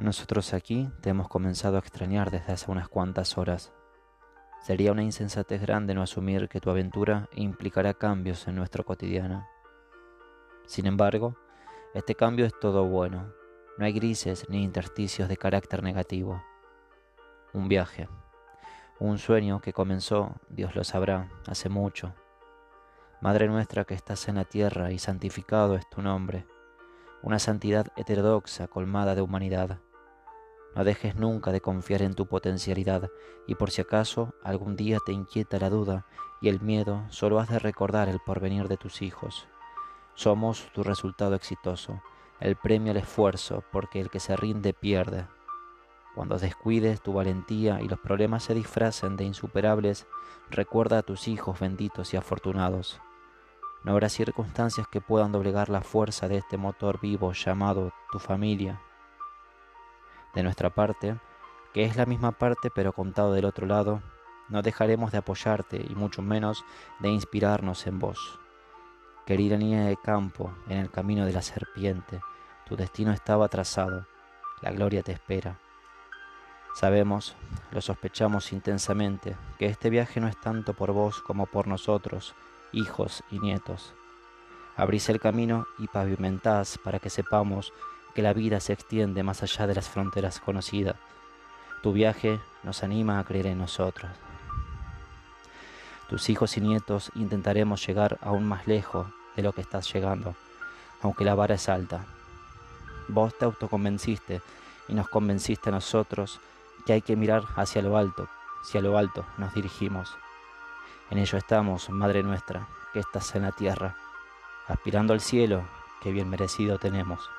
Nosotros aquí te hemos comenzado a extrañar desde hace unas cuantas horas. Sería una insensatez grande no asumir que tu aventura implicará cambios en nuestro cotidiano. Sin embargo, este cambio es todo bueno. No hay grises ni intersticios de carácter negativo. Un viaje, un sueño que comenzó, Dios lo sabrá, hace mucho. Madre nuestra que estás en la tierra y santificado es tu nombre, una santidad heterodoxa colmada de humanidad no dejes nunca de confiar en tu potencialidad y por si acaso algún día te inquieta la duda y el miedo, solo has de recordar el porvenir de tus hijos. Somos tu resultado exitoso, el premio al esfuerzo, porque el que se rinde pierde. Cuando descuides tu valentía y los problemas se disfracen de insuperables, recuerda a tus hijos benditos y afortunados. No habrá circunstancias que puedan doblegar la fuerza de este motor vivo llamado tu familia de nuestra parte, que es la misma parte pero contado del otro lado, no dejaremos de apoyarte y mucho menos de inspirarnos en vos. Querida niña de campo, en el camino de la serpiente, tu destino estaba trazado, la gloria te espera. Sabemos, lo sospechamos intensamente, que este viaje no es tanto por vos como por nosotros, hijos y nietos. Abrís el camino y pavimentás para que sepamos que la vida se extiende más allá de las fronteras conocidas. Tu viaje nos anima a creer en nosotros. Tus hijos y nietos intentaremos llegar aún más lejos de lo que estás llegando, aunque la vara es alta. Vos te autoconvenciste y nos convenciste a nosotros que hay que mirar hacia lo alto, si a lo alto nos dirigimos. En ello estamos, Madre nuestra, que estás en la tierra, aspirando al cielo que bien merecido tenemos.